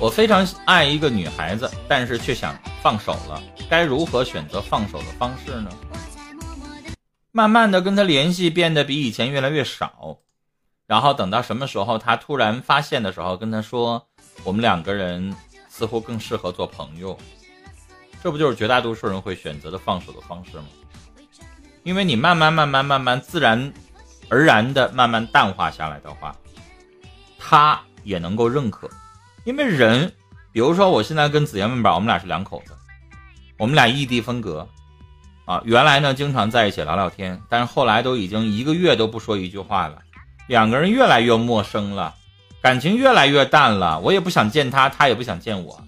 我非常爱一个女孩子，但是却想放手了，该如何选择放手的方式呢？慢慢的跟她联系变得比以前越来越少，然后等到什么时候她突然发现的时候，跟她说我们两个人似乎更适合做朋友，这不就是绝大多数人会选择的放手的方式吗？因为你慢慢慢慢慢慢自然而然的慢慢淡化下来的话，他也能够认可。因为人，比如说我现在跟紫妍问宝，我们俩是两口子，我们俩异地分隔，啊，原来呢经常在一起聊聊天，但是后来都已经一个月都不说一句话了，两个人越来越陌生了，感情越来越淡了，我也不想见他，他也不想见我，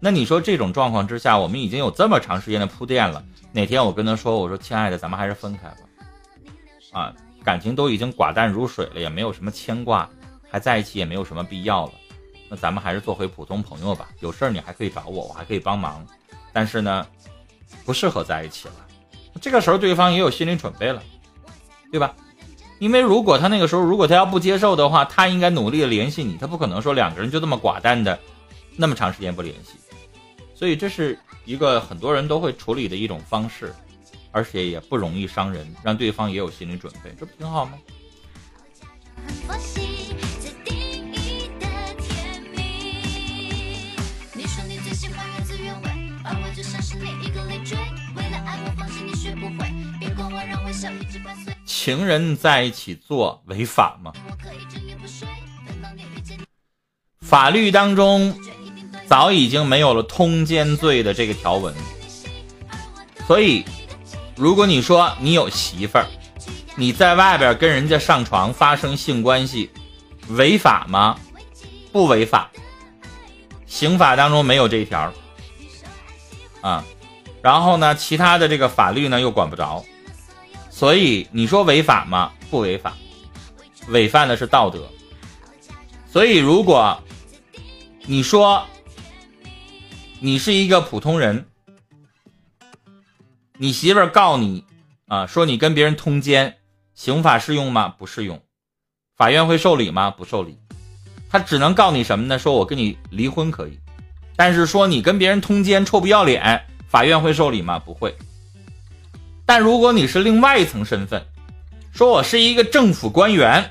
那你说这种状况之下，我们已经有这么长时间的铺垫了，哪天我跟他说，我说亲爱的，咱们还是分开吧，啊，感情都已经寡淡如水了，也没有什么牵挂，还在一起也没有什么必要了。那咱们还是做回普通朋友吧。有事儿你还可以找我，我还可以帮忙。但是呢，不适合在一起了。这个时候对方也有心理准备了，对吧？因为如果他那个时候如果他要不接受的话，他应该努力的联系你，他不可能说两个人就这么寡淡的那么长时间不联系。所以这是一个很多人都会处理的一种方式，而且也不容易伤人，让对方也有心理准备，这不挺好吗？情人在一起做违法吗？法律当中早已经没有了通奸罪的这个条文，所以如果你说你有媳妇儿，你在外边跟人家上床发生性关系，违法吗？不违法，刑法当中没有这一条。啊，然后呢，其他的这个法律呢又管不着。所以你说违法吗？不违法，违反的是道德。所以如果你说你是一个普通人，你媳妇儿告你啊，说你跟别人通奸，刑法适用吗？不适用。法院会受理吗？不受理。他只能告你什么呢？说我跟你离婚可以，但是说你跟别人通奸，臭不要脸，法院会受理吗？不会。但如果你是另外一层身份，说我是一个政府官员，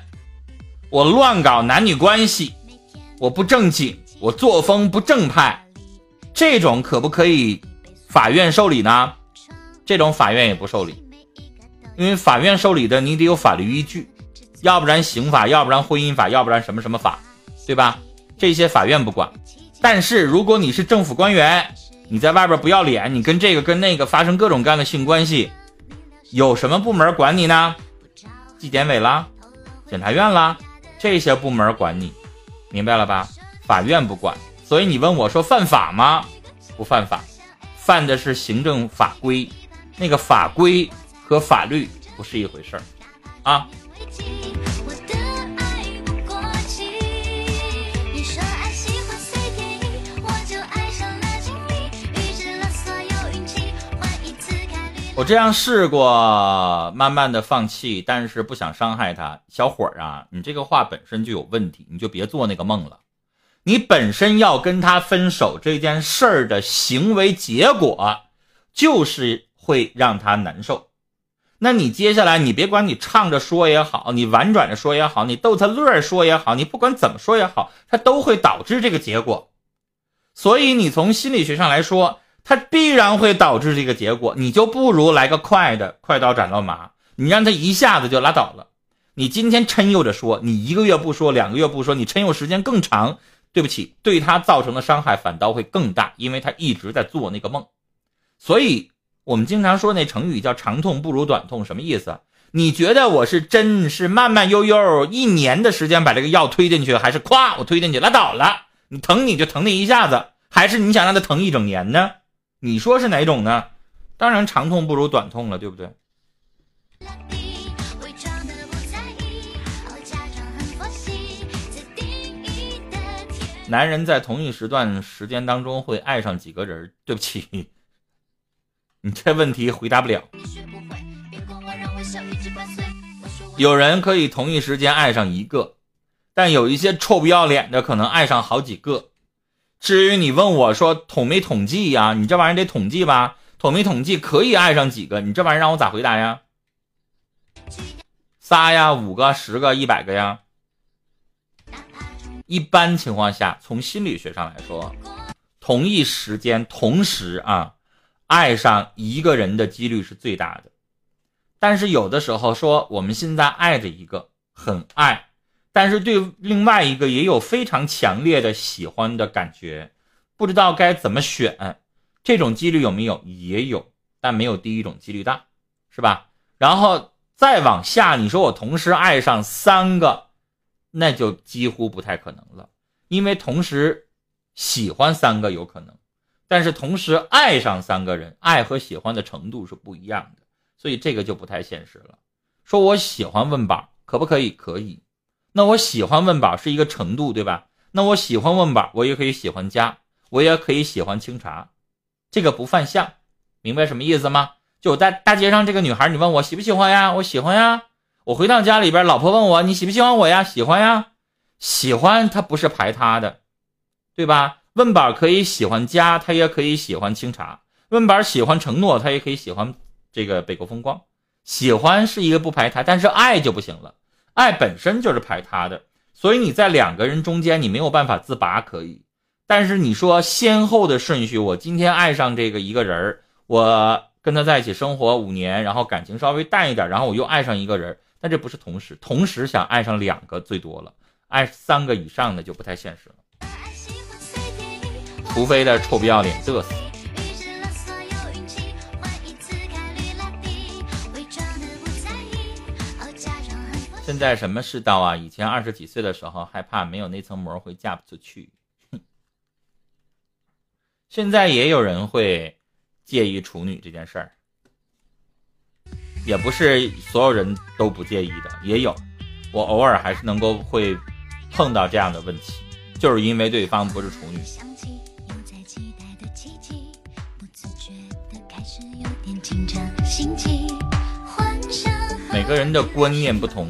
我乱搞男女关系，我不正经，我作风不正派，这种可不可以法院受理呢？这种法院也不受理，因为法院受理的你得有法律依据，要不然刑法，要不然婚姻法，要不然什么什么法，对吧？这些法院不管。但是如果你是政府官员，你在外边不要脸，你跟这个跟那个发生各种各样的性关系。有什么部门管你呢？纪检委啦，检察院啦，这些部门管你，明白了吧？法院不管，所以你问我说犯法吗？不犯法，犯的是行政法规，那个法规和法律不是一回事儿啊。我这样试过，慢慢的放弃，但是不想伤害他。小伙儿啊，你这个话本身就有问题，你就别做那个梦了。你本身要跟他分手这件事儿的行为结果，就是会让他难受。那你接下来，你别管你唱着说也好，你婉转着说也好，你逗他乐儿说也好，你不管怎么说也好，他都会导致这个结果。所以你从心理学上来说。它必然会导致这个结果，你就不如来个快的，快刀斩乱麻。你让他一下子就拉倒了。你今天抻悠着说，你一个月不说，两个月不说，你抻悠时间更长。对不起，对他造成的伤害反倒会更大，因为他一直在做那个梦。所以我们经常说那成语叫长痛不如短痛，什么意思？你觉得我是真是慢慢悠悠一年的时间把这个药推进去，还是咵我推进去拉倒了？你疼你就疼那一下子，还是你想让他疼一整年呢？你说是哪种呢？当然长痛不如短痛了，对不对？男人在同一时段时间当中会爱上几个人？对不起，你这问题回答不了。有人可以同一时间爱上一个，但有一些臭不要脸的可能爱上好几个。至于你问我说统没统计呀？你这玩意儿得统计吧？统没统计可以爱上几个？你这玩意儿让我咋回答呀？仨呀，五个、十个、一百个呀？一般情况下，从心理学上来说，同一时间同时啊，爱上一个人的几率是最大的。但是有的时候说，我们现在爱着一个很爱，但是对另外一个也有非常强烈的喜欢的感觉，不知道该怎么选，这种几率有没有？也有，但没有第一种几率大，是吧？然后再往下，你说我同时爱上三个。那就几乎不太可能了，因为同时喜欢三个有可能，但是同时爱上三个人，爱和喜欢的程度是不一样的，所以这个就不太现实了。说我喜欢问宝，可不可以？可以。那我喜欢问宝是一个程度，对吧？那我喜欢问宝，我也可以喜欢家，我也可以喜欢清茶，这个不犯相，明白什么意思吗？就在大街上，这个女孩，你问我喜不喜欢呀？我喜欢呀。我回到家里边，老婆问我：“你喜不喜欢我呀？”喜欢呀，喜欢它不是排他的，对吧？问宝可以喜欢家，他也可以喜欢清茶。问宝喜欢承诺，他也可以喜欢这个北国风光。喜欢是一个不排他，但是爱就不行了，爱本身就是排他的，所以你在两个人中间，你没有办法自拔，可以。但是你说先后的顺序，我今天爱上这个一个人儿，我跟他在一起生活五年，然后感情稍微淡一点，然后我又爱上一个人。但这不是同时，同时想爱上两个最多了，爱三个以上的就不太现实了。除非的臭不要脸嘚瑟。现在什么世道啊？以前二十几岁的时候害怕没有那层膜会嫁不出去，现在也有人会介意处女这件事儿。也不是所有人都不介意的，也有，我偶尔还是能够会碰到这样的问题，就是因为对方不是处女。每个人的观念不同，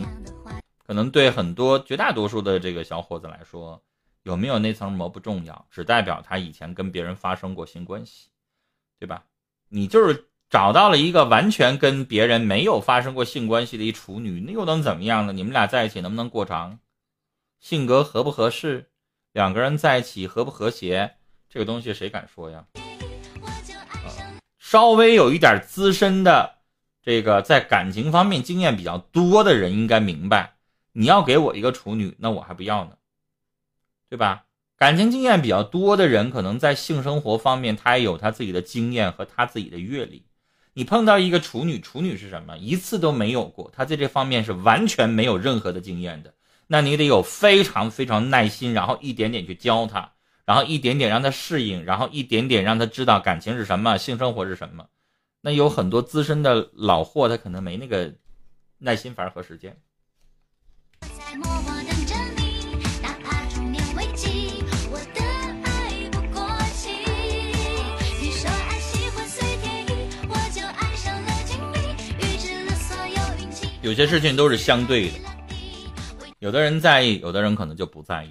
可能对很多绝大多数的这个小伙子来说，有没有那层膜不重要，只代表他以前跟别人发生过性关系，对吧？你就是。找到了一个完全跟别人没有发生过性关系的一处女，那又能怎么样呢？你们俩在一起能不能过长？性格合不合适？两个人在一起和不和谐？这个东西谁敢说呀？稍微有一点资深的，这个在感情方面经验比较多的人应该明白，你要给我一个处女，那我还不要呢，对吧？感情经验比较多的人，可能在性生活方面他也有他自己的经验和他自己的阅历。你碰到一个处女，处女是什么？一次都没有过，他在这方面是完全没有任何的经验的。那你得有非常非常耐心，然后一点点去教他，然后一点点让他适应，然后一点点让他知道感情是什么，性生活是什么。那有很多资深的老货，他可能没那个耐心法和时间。有些事情都是相对的，有的人在意，有的人可能就不在意。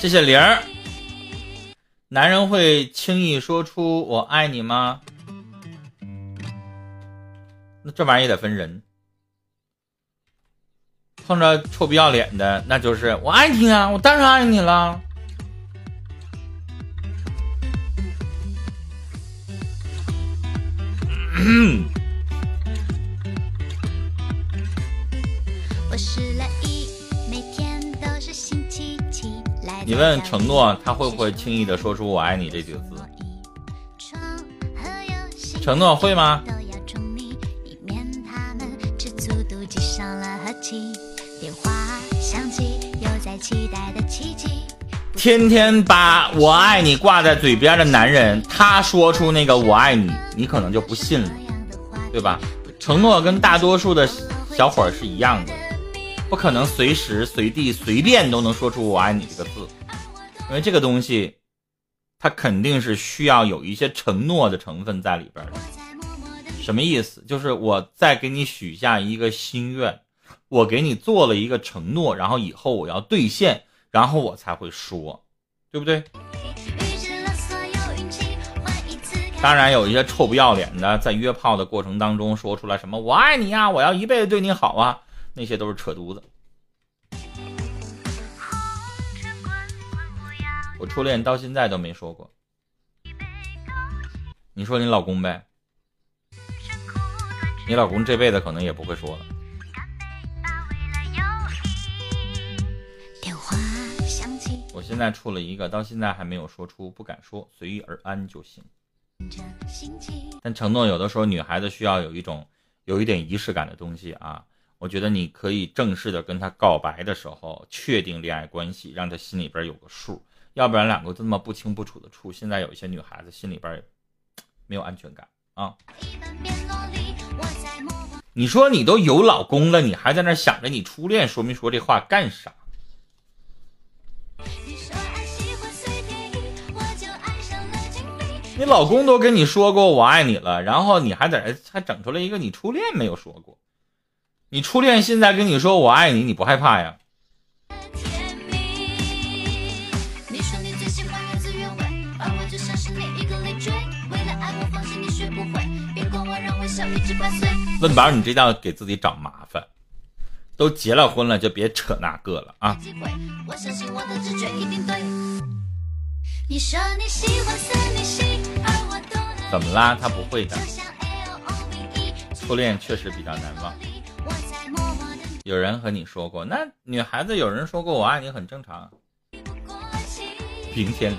谢谢玲儿。男人会轻易说出“我爱你”吗？那这玩意儿也得分人。碰着臭不要脸的，那就是“我爱你啊，我当然爱你了”。你问承诺，他会不会轻易的说出“我爱你”这几个字？承诺会吗？天天把我爱你挂在嘴边的男人，他说出那个“我爱你”，你可能就不信了，对吧？承诺跟大多数的小伙儿是一样的，不可能随时随地随便都能说出“我爱你”这个字。因为这个东西，它肯定是需要有一些承诺的成分在里边的。什么意思？就是我再给你许下一个心愿，我给你做了一个承诺，然后以后我要兑现，然后我才会说，对不对？当然有一些臭不要脸的，在约炮的过程当中说出来什么“我爱你啊，我要一辈子对你好啊”，那些都是扯犊子。我初恋到现在都没说过，你说你老公呗？你老公这辈子可能也不会说了。我现在处了一个，到现在还没有说出，不敢说，随遇而安就行。但承诺有的时候女孩子需要有一种有一点仪式感的东西啊。我觉得你可以正式的跟他告白的时候，确定恋爱关系，让他心里边有个数。要不然两个这么不清不楚的处，现在有一些女孩子心里边也没有安全感啊。你说你都有老公了，你还在那想着你初恋，说没说这话干啥？你老公都跟你说过我爱你了，然后你还在这还整出来一个你初恋没有说过？你初恋现在跟你说我爱你，你不害怕呀？问宝，你这叫给自己找麻烦。都结了婚了，就别扯那个了啊！怎么啦？他不会的。初恋确实比较难忘。有人和你说过，那女孩子有人说过我爱你很正常。明天离。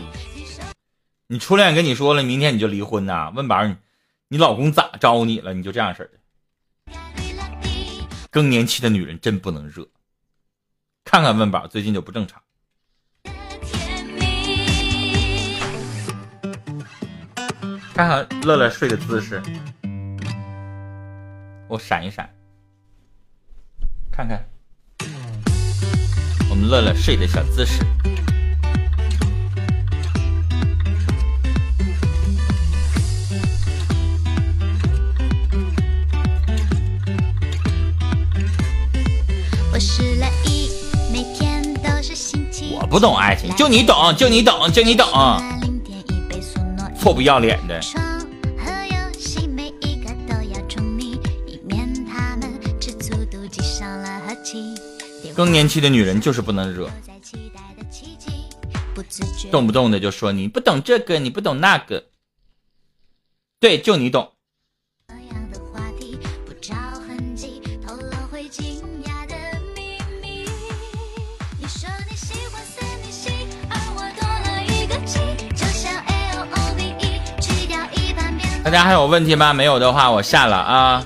你初恋跟你说了，明天你就离婚呐？问宝，你你老公咋招你了？你就这样式的。更年期的女人真不能惹，看看问宝最近就不正常。看看乐乐睡的姿势，我闪一闪，看看我们乐乐睡的小姿势。我不懂爱情，就你懂，就你懂，就你懂。臭不要脸的。更年期的女人就是不能惹，动不动的就说你不懂这个，你不懂那个。对，就你懂。大家还有问题吗？没有的话，我下了啊。